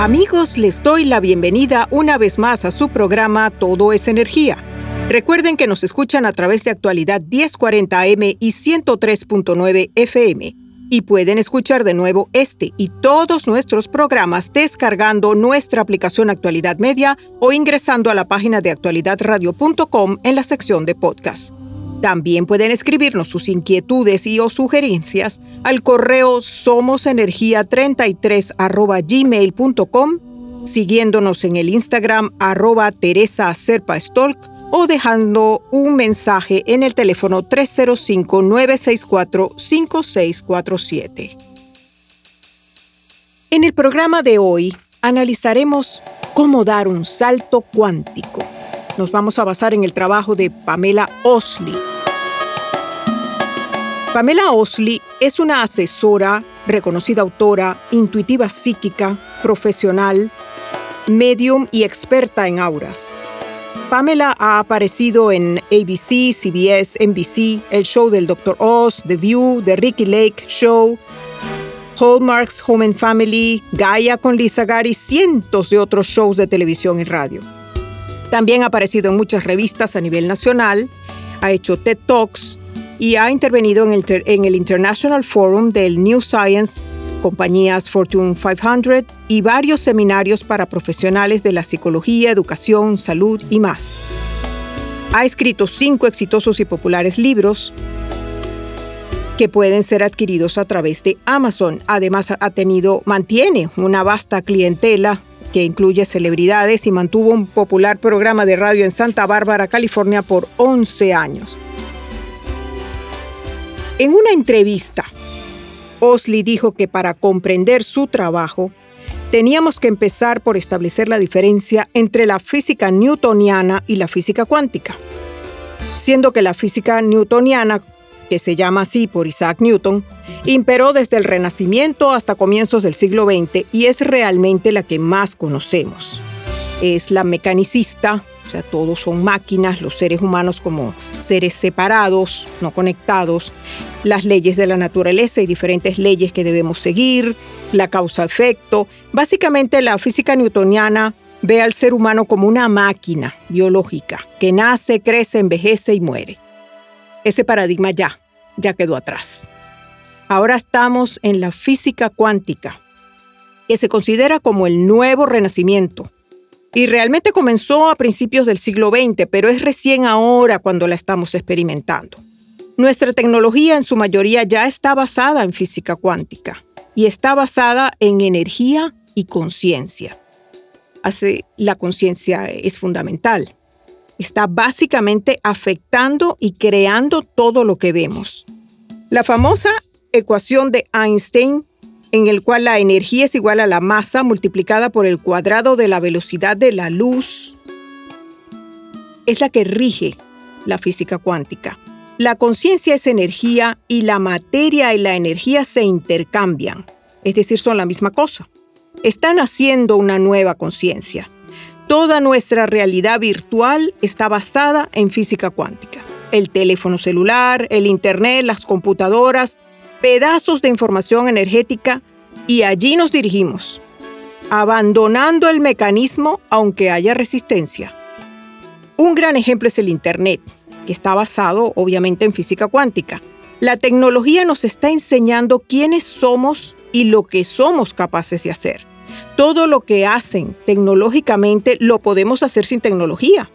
Amigos, les doy la bienvenida una vez más a su programa Todo es Energía. Recuerden que nos escuchan a través de actualidad 1040M y 103.9 FM. Y pueden escuchar de nuevo este y todos nuestros programas descargando nuestra aplicación Actualidad Media o ingresando a la página de actualidadradio.com en la sección de podcast. También pueden escribirnos sus inquietudes y o sugerencias al correo somosenergia33 gmail.com, siguiéndonos en el Instagram arroba Teresa o dejando un mensaje en el teléfono 305-964-5647. En el programa de hoy analizaremos cómo dar un salto cuántico. Nos vamos a basar en el trabajo de Pamela Osley Pamela Osley es una asesora, reconocida autora, intuitiva psíquica, profesional, medium y experta en auras. Pamela ha aparecido en ABC, CBS, NBC, el show del Dr. Oz, The View, The Ricky Lake Show, Hallmark's Home and Family, Gaia con Lisa Gary, cientos de otros shows de televisión y radio. También ha aparecido en muchas revistas a nivel nacional, ha hecho TED Talks, y ha intervenido en el, International Forum del New Science, compañías Fortune 500 y varios seminarios para profesionales de la psicología, educación, salud y más. Ha escrito cinco exitosos y populares libros que pueden ser adquiridos a través de Amazon. Además, ha tenido, mantiene una vasta clientela que incluye celebridades y mantuvo un popular programa de radio en Santa Bárbara, California por 11 años. En una entrevista, Osley dijo que para comprender su trabajo, teníamos que empezar por establecer la diferencia entre la física newtoniana y la física cuántica, siendo que la física newtoniana, que se llama así por Isaac Newton, imperó desde el Renacimiento hasta comienzos del siglo XX y es realmente la que más conocemos. Es la mecanicista, o sea, todos son máquinas, los seres humanos como seres separados, no conectados, las leyes de la naturaleza y diferentes leyes que debemos seguir, la causa-efecto. Básicamente la física newtoniana ve al ser humano como una máquina biológica que nace, crece, envejece y muere. Ese paradigma ya, ya quedó atrás. Ahora estamos en la física cuántica, que se considera como el nuevo renacimiento y realmente comenzó a principios del siglo XX, pero es recién ahora cuando la estamos experimentando. Nuestra tecnología en su mayoría ya está basada en física cuántica y está basada en energía y conciencia. Hace, la conciencia es fundamental. Está básicamente afectando y creando todo lo que vemos. La famosa ecuación de Einstein en el cual la energía es igual a la masa multiplicada por el cuadrado de la velocidad de la luz, es la que rige la física cuántica. La conciencia es energía y la materia y la energía se intercambian, es decir, son la misma cosa. Están haciendo una nueva conciencia. Toda nuestra realidad virtual está basada en física cuántica. El teléfono celular, el Internet, las computadoras, pedazos de información energética y allí nos dirigimos, abandonando el mecanismo aunque haya resistencia. Un gran ejemplo es el Internet, que está basado obviamente en física cuántica. La tecnología nos está enseñando quiénes somos y lo que somos capaces de hacer. Todo lo que hacen tecnológicamente lo podemos hacer sin tecnología.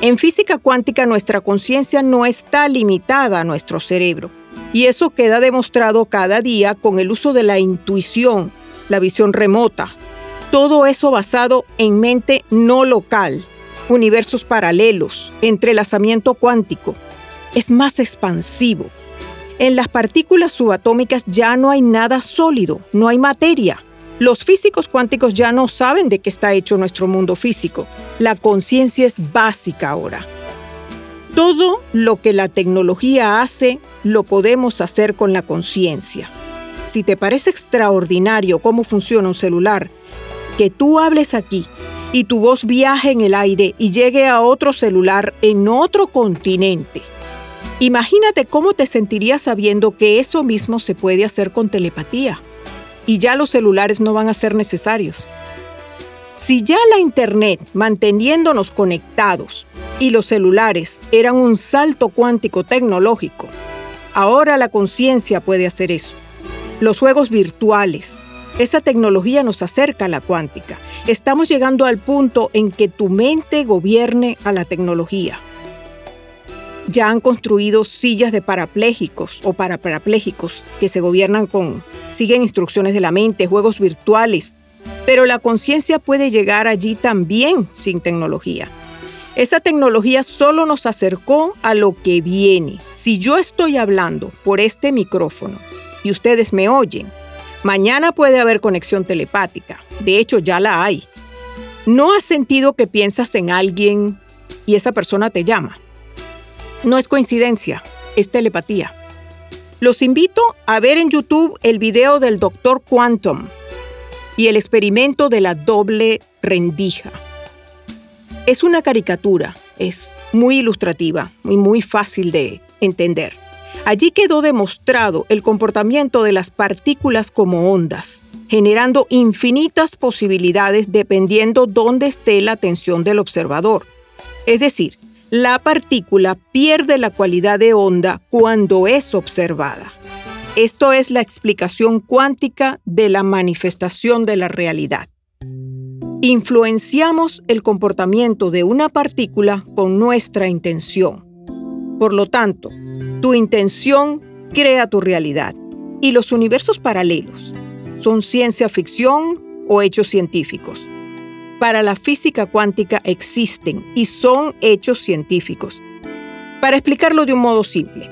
En física cuántica nuestra conciencia no está limitada a nuestro cerebro. Y eso queda demostrado cada día con el uso de la intuición, la visión remota. Todo eso basado en mente no local, universos paralelos, entrelazamiento cuántico. Es más expansivo. En las partículas subatómicas ya no hay nada sólido, no hay materia. Los físicos cuánticos ya no saben de qué está hecho nuestro mundo físico. La conciencia es básica ahora. Todo lo que la tecnología hace lo podemos hacer con la conciencia. Si te parece extraordinario cómo funciona un celular, que tú hables aquí y tu voz viaje en el aire y llegue a otro celular en otro continente. Imagínate cómo te sentirías sabiendo que eso mismo se puede hacer con telepatía y ya los celulares no van a ser necesarios. Si ya la Internet, manteniéndonos conectados, y los celulares eran un salto cuántico tecnológico, ahora la conciencia puede hacer eso. Los juegos virtuales, esa tecnología nos acerca a la cuántica. Estamos llegando al punto en que tu mente gobierne a la tecnología. Ya han construido sillas de parapléjicos o para parapléjicos que se gobiernan con, siguen instrucciones de la mente, juegos virtuales, pero la conciencia puede llegar allí también sin tecnología. Esa tecnología solo nos acercó a lo que viene. Si yo estoy hablando por este micrófono y ustedes me oyen, mañana puede haber conexión telepática. De hecho, ya la hay. ¿No has sentido que piensas en alguien y esa persona te llama? No es coincidencia, es telepatía. Los invito a ver en YouTube el video del Dr. Quantum y el experimento de la doble rendija. Es una caricatura, es muy ilustrativa y muy fácil de entender. Allí quedó demostrado el comportamiento de las partículas como ondas, generando infinitas posibilidades dependiendo dónde esté la atención del observador. Es decir, la partícula pierde la cualidad de onda cuando es observada. Esto es la explicación cuántica de la manifestación de la realidad. Influenciamos el comportamiento de una partícula con nuestra intención. Por lo tanto, tu intención crea tu realidad. Y los universos paralelos son ciencia ficción o hechos científicos para la física cuántica existen y son hechos científicos. Para explicarlo de un modo simple,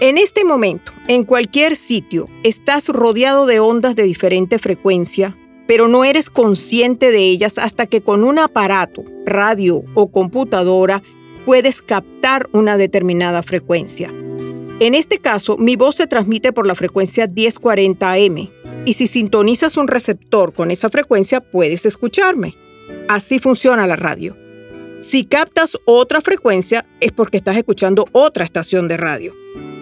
en este momento, en cualquier sitio, estás rodeado de ondas de diferente frecuencia, pero no eres consciente de ellas hasta que con un aparato, radio o computadora, puedes captar una determinada frecuencia. En este caso, mi voz se transmite por la frecuencia 1040 AM, y si sintonizas un receptor con esa frecuencia, puedes escucharme. Así funciona la radio. Si captas otra frecuencia es porque estás escuchando otra estación de radio,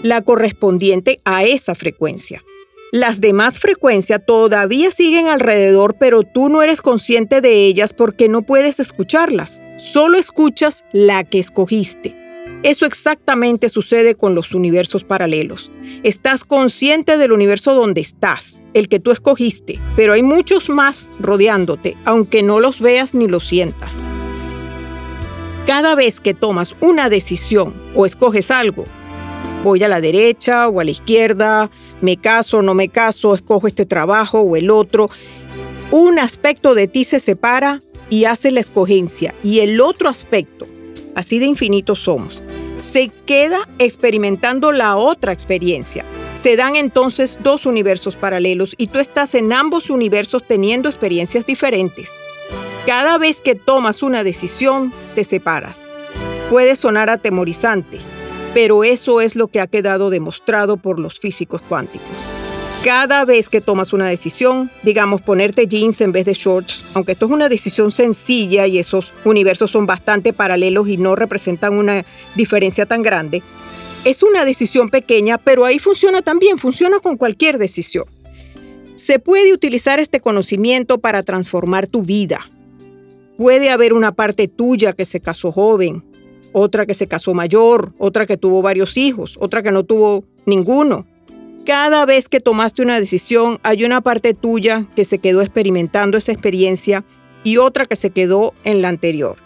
la correspondiente a esa frecuencia. Las demás frecuencias todavía siguen alrededor, pero tú no eres consciente de ellas porque no puedes escucharlas. Solo escuchas la que escogiste. Eso exactamente sucede con los universos paralelos. Estás consciente del universo donde estás, el que tú escogiste, pero hay muchos más rodeándote, aunque no los veas ni los sientas. Cada vez que tomas una decisión o escoges algo, voy a la derecha o a la izquierda, me caso o no me caso, escojo este trabajo o el otro, un aspecto de ti se separa y hace la escogencia y el otro aspecto así de infinitos somos, se queda experimentando la otra experiencia. Se dan entonces dos universos paralelos y tú estás en ambos universos teniendo experiencias diferentes. Cada vez que tomas una decisión, te separas. Puede sonar atemorizante, pero eso es lo que ha quedado demostrado por los físicos cuánticos. Cada vez que tomas una decisión, digamos ponerte jeans en vez de shorts, aunque esto es una decisión sencilla y esos universos son bastante paralelos y no representan una diferencia tan grande, es una decisión pequeña, pero ahí funciona también, funciona con cualquier decisión. Se puede utilizar este conocimiento para transformar tu vida. Puede haber una parte tuya que se casó joven, otra que se casó mayor, otra que tuvo varios hijos, otra que no tuvo ninguno Cada vez que tomaste una decisión, hay una parte tuya que se quedó experimentando esa experiencia y otra que se quedó en la anterior.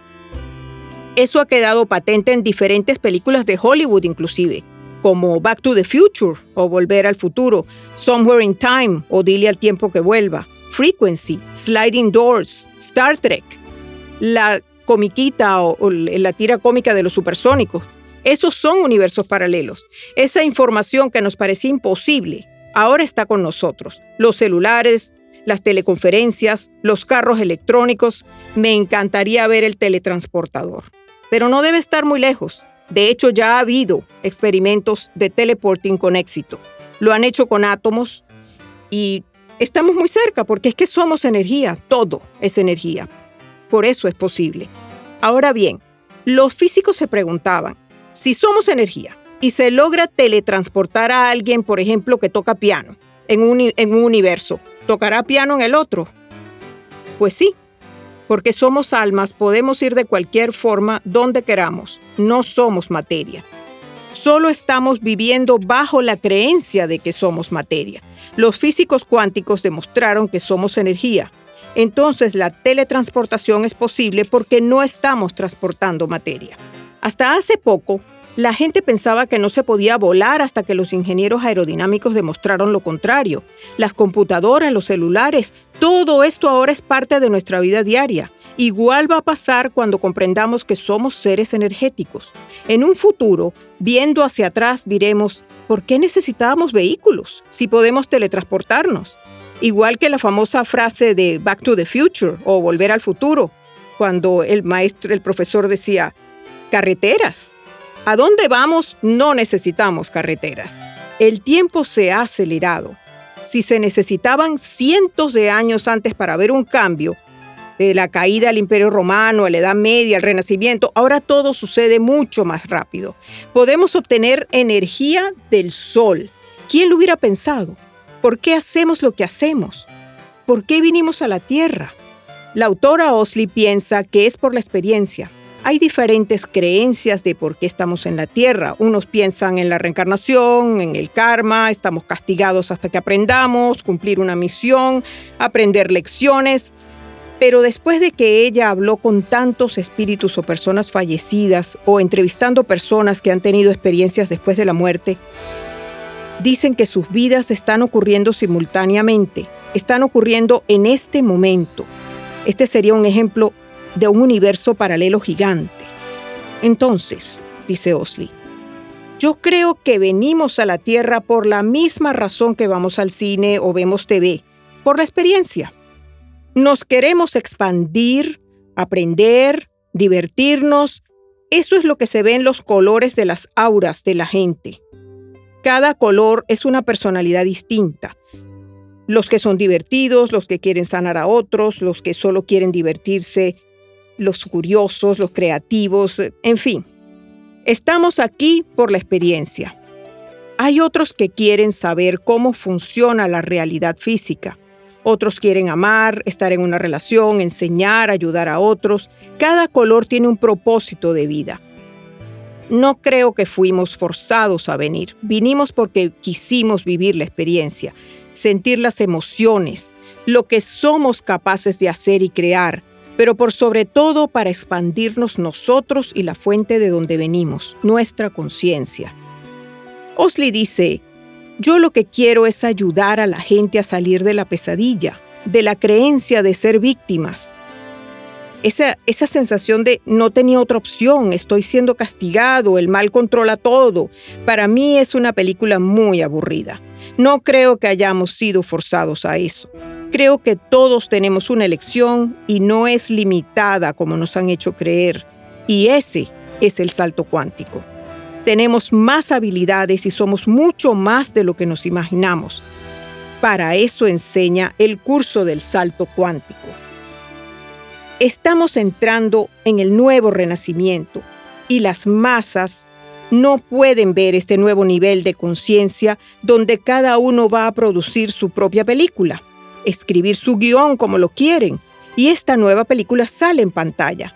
Eso ha quedado patente en diferentes películas de Hollywood inclusive, como Back to the Future o Volver al Futuro, Somewhere in Time o Dile al tiempo que vuelva, Frequency, Sliding Doors, Star Trek, la comiquita o, la tira cómica de los supersónicos. Esos son universos paralelos. Esa información que nos parecía imposible ahora está con nosotros. Los celulares, las teleconferencias, los carros electrónicos. Me encantaría ver el teletransportador pero no debe estar muy lejos. De hecho, ya ha habido experimentos de teleporting con éxito. Lo han hecho con átomos y estamos muy cerca porque es que somos energía, todo es energía. Por eso es posible. Ahora bien, los físicos se preguntaban, si somos energía y se logra teletransportar a alguien, por ejemplo, que toca piano en un, universo, ¿tocará piano en el otro? Pues sí, porque somos almas, podemos ir de cualquier forma donde queramos. No somos materia. Solo estamos viviendo bajo la creencia de que somos materia. Los físicos cuánticos demostraron que somos energía. Entonces la teletransportación es posible porque no estamos transportando materia. Hasta hace poco, la gente pensaba que no se podía volar hasta que los ingenieros aerodinámicos demostraron lo contrario. Las computadoras, los celulares, todo esto ahora es parte de nuestra vida diaria. Igual va a pasar cuando comprendamos que somos seres energéticos. En un futuro, viendo hacia atrás, diremos, ¿por qué necesitábamos vehículos si podemos teletransportarnos? Igual que la famosa frase de Back to the Future o Volver al futuro, cuando el maestro, el profesor decía, carreteras. A dónde vamos no necesitamos carreteras. El tiempo se ha acelerado. Si se necesitaban cientos de años antes para ver un cambio, de la caída del Imperio Romano, a la Edad Media, al Renacimiento, ahora todo sucede mucho más rápido. Podemos obtener energía del sol. ¿Quién lo hubiera pensado? ¿Por qué hacemos lo que hacemos? ¿Por qué vinimos a la Tierra? La autora Osley piensa que es por la experiencia, hay diferentes creencias de por qué estamos en la tierra. Unos piensan en la reencarnación, en el karma, estamos castigados hasta que aprendamos, cumplir una misión, aprender lecciones. Pero después de que ella habló con tantos espíritus o personas fallecidas o entrevistando personas que han tenido experiencias después de la muerte, dicen que sus vidas están ocurriendo simultáneamente, están ocurriendo en este momento. Este sería un ejemplo de un universo paralelo gigante. Entonces, dice Osley, yo creo que venimos a la Tierra por la misma razón que vamos al cine o vemos TV, por la experiencia. Nos queremos expandir, aprender, divertirnos. Eso es lo que se ve en los colores de las auras de la gente. Cada color es una personalidad distinta. Los que son divertidos, los que quieren sanar a otros, los que solo quieren divertirse los curiosos, los creativos, en fin. Estamos aquí por la experiencia. Hay otros que quieren saber cómo funciona la realidad física. Otros quieren amar, estar en una relación, enseñar, ayudar a otros. Cada color tiene un propósito de vida. No creo que fuimos forzados a venir. Vinimos porque quisimos vivir la experiencia, sentir las emociones, lo que somos capaces de hacer y crear, pero por sobre todo para expandirnos nosotros y la fuente de donde venimos, nuestra conciencia. Osley dice, yo lo que quiero es ayudar a la gente a salir de la pesadilla, de la creencia de ser víctimas. Esa, esa sensación de no tenía otra opción, estoy siendo castigado, el mal controla todo, para mí es una película muy aburrida. No creo que hayamos sido forzados a eso. Creo que todos tenemos una elección y no es limitada como nos han hecho creer. Y ese es el salto cuántico. Tenemos más habilidades y somos mucho más de lo que nos imaginamos. Para eso enseña el curso del salto cuántico. Estamos entrando en el nuevo renacimiento y las masas no pueden ver este nuevo nivel de conciencia donde cada uno va a producir su propia película escribir su guion como lo quieren, y esta nueva película sale en pantalla.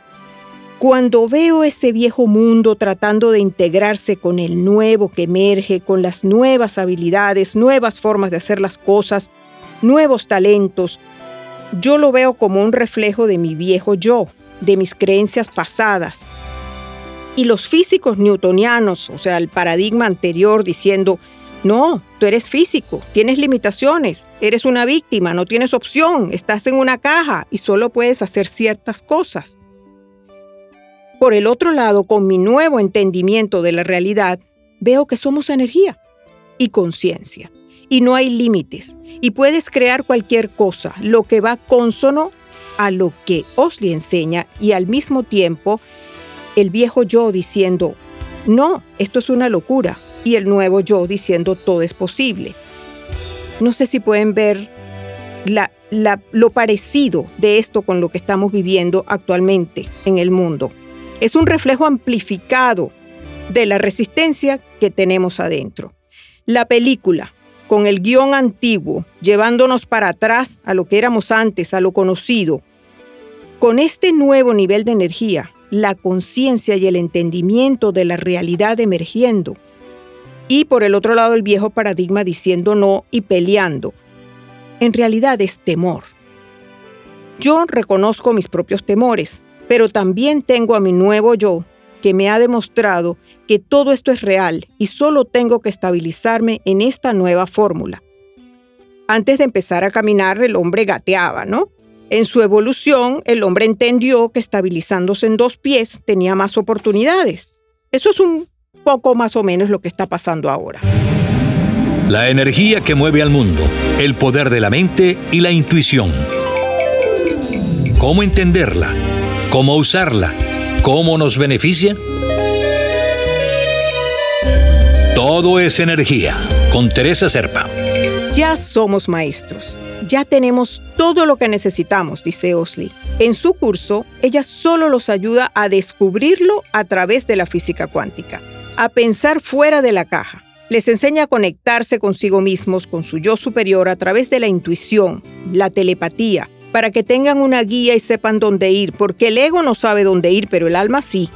Cuando veo ese viejo mundo tratando de integrarse con el nuevo que emerge, con las nuevas habilidades, nuevas formas de hacer las cosas, nuevos talentos, yo lo veo como un reflejo de mi viejo yo, de mis creencias pasadas. Y los físicos newtonianos, o sea, el paradigma anterior diciendo, no, tú eres físico, tienes limitaciones, eres una víctima, no tienes opción, estás en una caja y solo puedes hacer ciertas cosas. Por el otro lado, con mi nuevo entendimiento de la realidad, veo que somos energía y conciencia, y no hay límites, y puedes crear cualquier cosa, lo que va consono a lo que Osli enseña y al mismo tiempo el viejo yo diciendo, no, esto es una locura, y el nuevo yo diciendo todo es posible. No sé si pueden ver lo parecido de esto con lo que estamos viviendo actualmente en el mundo. Es un reflejo amplificado de la resistencia que tenemos adentro. La película, con el guion antiguo, llevándonos para atrás a lo que éramos antes, a lo conocido, con este nuevo nivel de energía, la conciencia y el entendimiento de la realidad emergiendo, y por el otro lado el viejo paradigma diciendo no y peleando. En realidad es temor. Yo reconozco mis propios temores, pero también tengo a mi nuevo yo que me ha demostrado que todo esto es real y solo tengo que estabilizarme en esta nueva fórmula. Antes de empezar a caminar el hombre gateaba, ¿no? En su evolución el hombre entendió que estabilizándose en dos pies tenía más oportunidades. Eso es un poco más o menos lo que está pasando ahora. La energía que mueve al mundo, el poder de la mente y la intuición. ¿Cómo entenderla? ¿Cómo usarla? ¿Cómo nos beneficia? Todo es energía, con Teresa Serpa. Ya somos maestros. Ya tenemos todo lo que necesitamos, dice Osley. En su curso, ella solo los ayuda a descubrirlo a través de la física cuántica a pensar fuera de la caja. Les enseña a conectarse consigo mismos, con su yo superior, a través de la intuición, la telepatía, para que tengan una guía y sepan dónde ir, porque el ego no sabe dónde ir, pero el alma sí.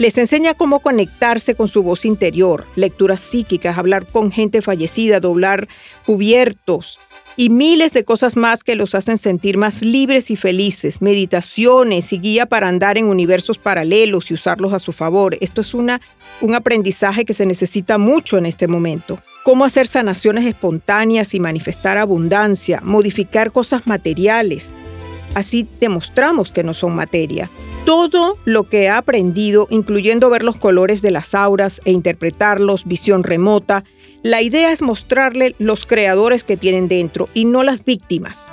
Les enseña cómo conectarse con su voz interior, lecturas psíquicas, hablar con gente fallecida, doblar cubiertos, y miles de cosas más que los hacen sentir más libres y felices, meditaciones y guía para andar en universos paralelos y usarlos a su favor. Esto es una, un aprendizaje que se necesita mucho en este momento. Cómo hacer sanaciones espontáneas y manifestar abundancia, modificar cosas materiales. Así demostramos que no son materia. Todo lo que ha aprendido, incluyendo ver los colores de las auras e interpretarlos, visión remota, la idea es mostrarle los creadores que tienen dentro y no las víctimas,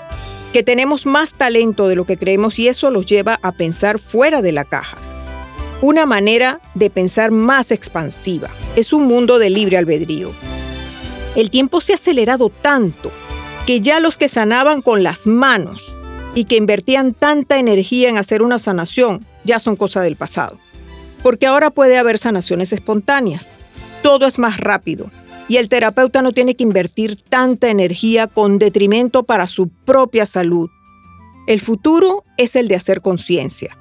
que tenemos más talento de lo que creemos y eso los lleva a pensar fuera de la caja. Una manera de pensar más expansiva. Es un mundo de libre albedrío. El tiempo se ha acelerado tanto que ya los que sanaban con las manos y que invertían tanta energía en hacer una sanación ya son cosa del pasado. Porque ahora puede haber sanaciones espontáneas. Todo es más rápido y el terapeuta no tiene que invertir tanta energía con detrimento para su propia salud. El futuro es el de hacer conciencia.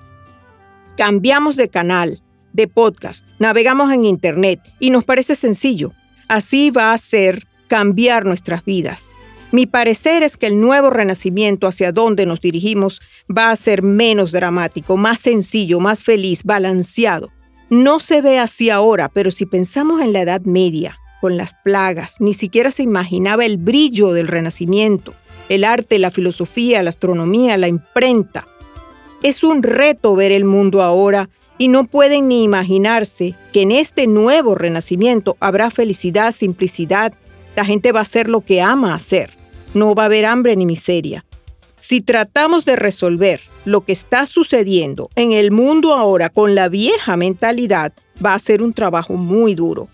Cambiamos de canal, de podcast, navegamos en Internet y nos parece sencillo. Así va a ser cambiar nuestras vidas. Mi parecer es que el nuevo renacimiento hacia donde nos dirigimos va a ser menos dramático, más sencillo, más feliz, balanceado. No se ve así ahora, pero si pensamos en la Edad Media, con las plagas, ni siquiera se imaginaba el brillo del renacimiento, el arte, la filosofía, la astronomía, la imprenta. Es un reto ver el mundo ahora y no pueden ni imaginarse que en este nuevo renacimiento habrá felicidad, simplicidad, la gente va a hacer lo que ama hacer, no va a haber hambre ni miseria. Si tratamos de resolver lo que está sucediendo en el mundo ahora con la vieja mentalidad, va a ser un trabajo muy duro.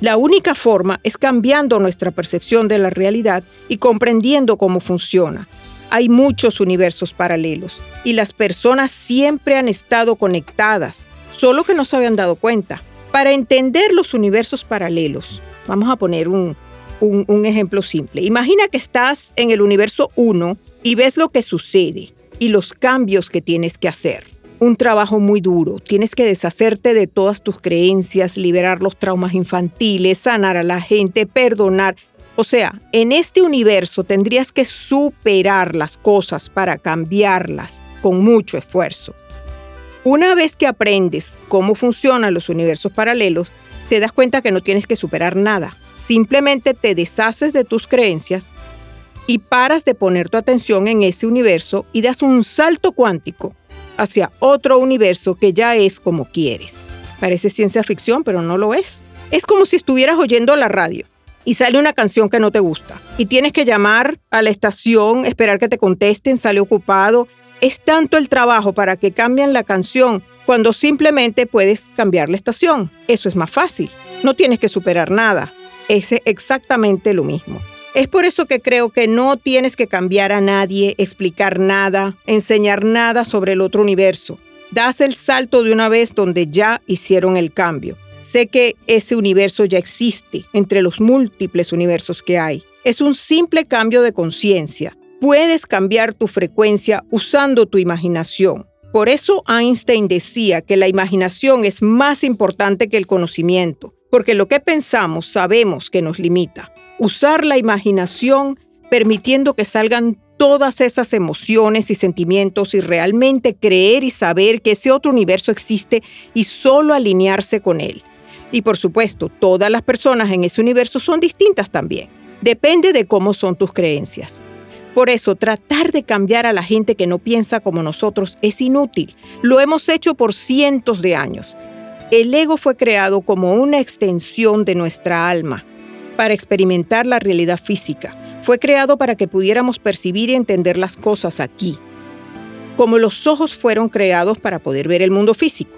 La única forma es cambiando nuestra percepción de la realidad y comprendiendo cómo funciona. Hay muchos universos paralelos y las personas siempre han estado conectadas, solo que no se habían dado cuenta. Para entender los universos paralelos, vamos a poner un, un, ejemplo simple. Imagina que estás en el universo 1 y ves lo que sucede y los cambios que tienes que hacer. un trabajo muy duro. Tienes que deshacerte de todas tus creencias, liberar los traumas infantiles, sanar a la gente, perdonar. O sea, en este universo tendrías que superar las cosas para cambiarlas con mucho esfuerzo. Una vez que aprendes cómo funcionan los universos paralelos, te das cuenta que no tienes que superar nada. Simplemente te deshaces de tus creencias y paras de poner tu atención en ese universo y das un salto cuántico hacia otro universo que ya es como quieres. Parece ciencia ficción, pero no lo es. Es como si estuvieras oyendo la radio y sale una canción que no te gusta y tienes que llamar a la estación, esperar que te contesten, sale ocupado. Es tanto el trabajo para que cambien la canción cuando simplemente puedes cambiar la estación. Eso es más fácil. No tienes que superar nada. Es exactamente lo mismo. Es por eso que creo que no tienes que cambiar a nadie, explicar nada, enseñar nada sobre el otro universo. Das el salto de una vez donde ya hicieron el cambio. Sé que ese universo ya existe entre los múltiples universos que hay. Es un simple cambio de conciencia. Puedes cambiar tu frecuencia usando tu imaginación. Por eso Einstein decía que la imaginación es más importante que el conocimiento porque lo que pensamos sabemos que nos limita. Usar la imaginación permitiendo que salgan todas esas emociones y sentimientos y realmente creer y saber que ese otro universo existe y solo alinearse con él. Y por supuesto, todas las personas en ese universo son distintas también. Depende de cómo son tus creencias. Por eso, tratar de cambiar a la gente que no piensa como nosotros es inútil. Lo hemos hecho por cientos de años. El ego fue creado como una extensión de nuestra alma para experimentar la realidad física. Fue creado para que pudiéramos percibir y entender las cosas aquí. Como los ojos fueron creados para poder ver el mundo físico.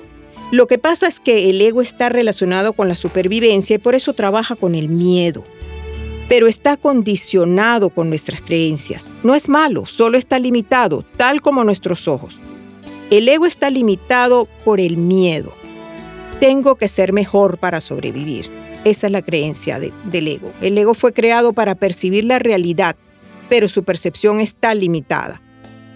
Lo que pasa es que el ego está relacionado con la supervivencia y por eso trabaja con el miedo. Pero está condicionado con nuestras creencias. No es malo, solo está limitado, tal como nuestros ojos. El ego está limitado por el miedo tengo que ser mejor para sobrevivir. Esa es la creencia del ego. El ego fue creado para percibir la realidad, pero su percepción está limitada.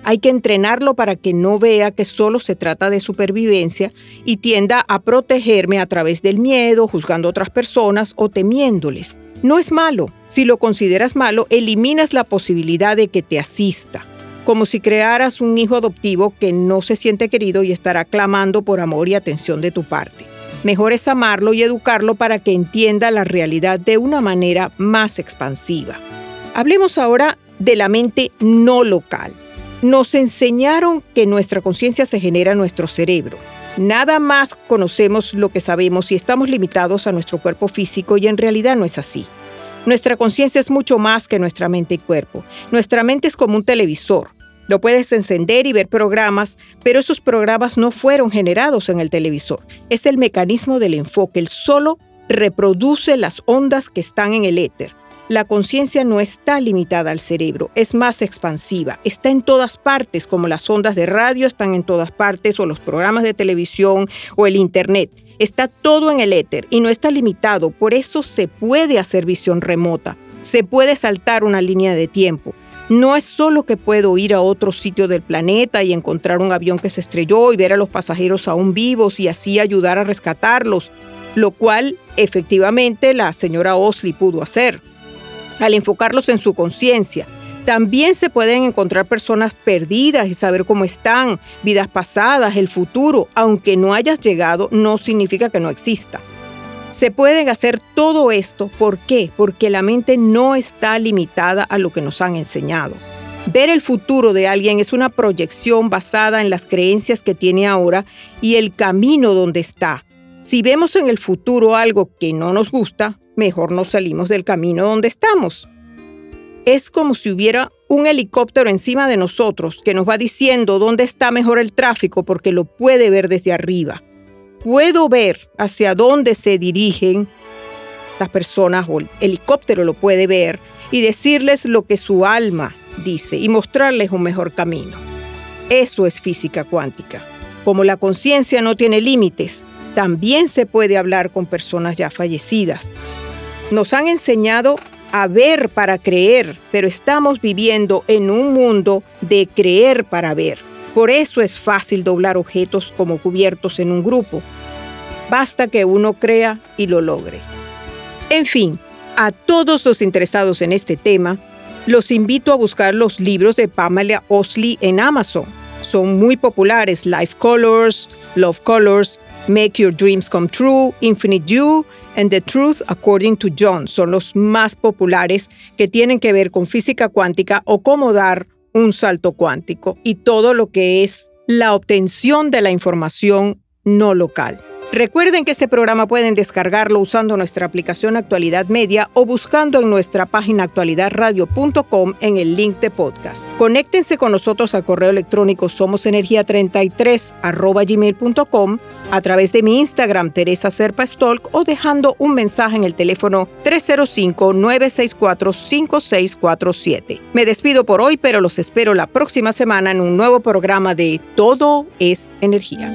Hay que entrenarlo para que no vea que solo se trata de supervivencia y tienda a protegerme a través del miedo, juzgando a otras personas o temiéndoles. No es malo. Si lo consideras malo, eliminas la posibilidad de que te asista. Como si crearas un hijo adoptivo que no se siente querido y estará clamando por amor y atención de tu parte. Mejor es amarlo y educarlo para que entienda la realidad de una manera más expansiva. Hablemos ahora de la mente no local. Nos enseñaron que nuestra conciencia se genera en nuestro cerebro. Nada más conocemos lo que sabemos y estamos limitados a nuestro cuerpo físico y en realidad no es así. Nuestra conciencia es mucho más que nuestra mente y cuerpo. Nuestra mente es como un televisor. Lo puedes encender y ver programas, pero esos programas no fueron generados en el televisor. Es el mecanismo del enfoque. El solo reproduce las ondas que están en el éter. La conciencia no está limitada al cerebro, es más expansiva, está en todas partes, como las ondas de radio están en todas partes, o los programas de televisión, o el Internet. Está todo en el éter y no está limitado, por eso se puede hacer visión remota, se puede saltar una línea de tiempo. No es solo que puedo ir a otro sitio del planeta y encontrar un avión que se estrelló y ver a los pasajeros aún vivos y así ayudar a rescatarlos, lo cual efectivamente la señora Osley pudo hacer. Al enfocarlos en su conciencia, también se pueden encontrar personas perdidas y saber cómo están, vidas pasadas, el futuro. Aunque no hayas llegado, no significa que no exista. Se pueden hacer todo esto, ¿por qué? Porque la mente no está limitada a lo que nos han enseñado. Ver el futuro de alguien es una proyección basada en las creencias que tiene ahora y el camino donde está. Si vemos en el futuro algo que no nos gusta, mejor nos salimos del camino donde estamos. Es como si hubiera un helicóptero encima de nosotros que nos va diciendo dónde está mejor el tráfico porque lo puede ver desde arriba puedo ver hacia dónde se dirigen las personas o el helicóptero lo puede ver y decirles lo que su alma dice y mostrarles un mejor camino. Eso es física cuántica. Como la conciencia no tiene límites, también se puede hablar con personas ya fallecidas. Nos han enseñado a ver para creer, pero estamos viviendo en un mundo de creer para ver. Por eso es fácil doblar objetos como cubiertos en un grupo. Basta que uno crea y lo logre. En fin, a todos los interesados en este tema, los invito a buscar los libros de Pamela Osley en Amazon. Son muy populares Life Colors, Love Colors, Make Your Dreams Come True, Infinite You and The Truth According to John. Son los más populares que tienen que ver con física cuántica o cómo dar un salto cuántico y todo lo que es la obtención de la información no local. Recuerden que este programa pueden descargarlo usando nuestra aplicación Actualidad Media o buscando en nuestra página actualidadradio.com en el link de podcast. Conéctense con nosotros al correo electrónico somosenergia33 gmail.com a través de mi Instagram Teresa Serpa Stolk o dejando un mensaje en el teléfono 305-964-5647. Me despido por hoy, pero los espero la próxima semana en un nuevo programa de Todo es Energía.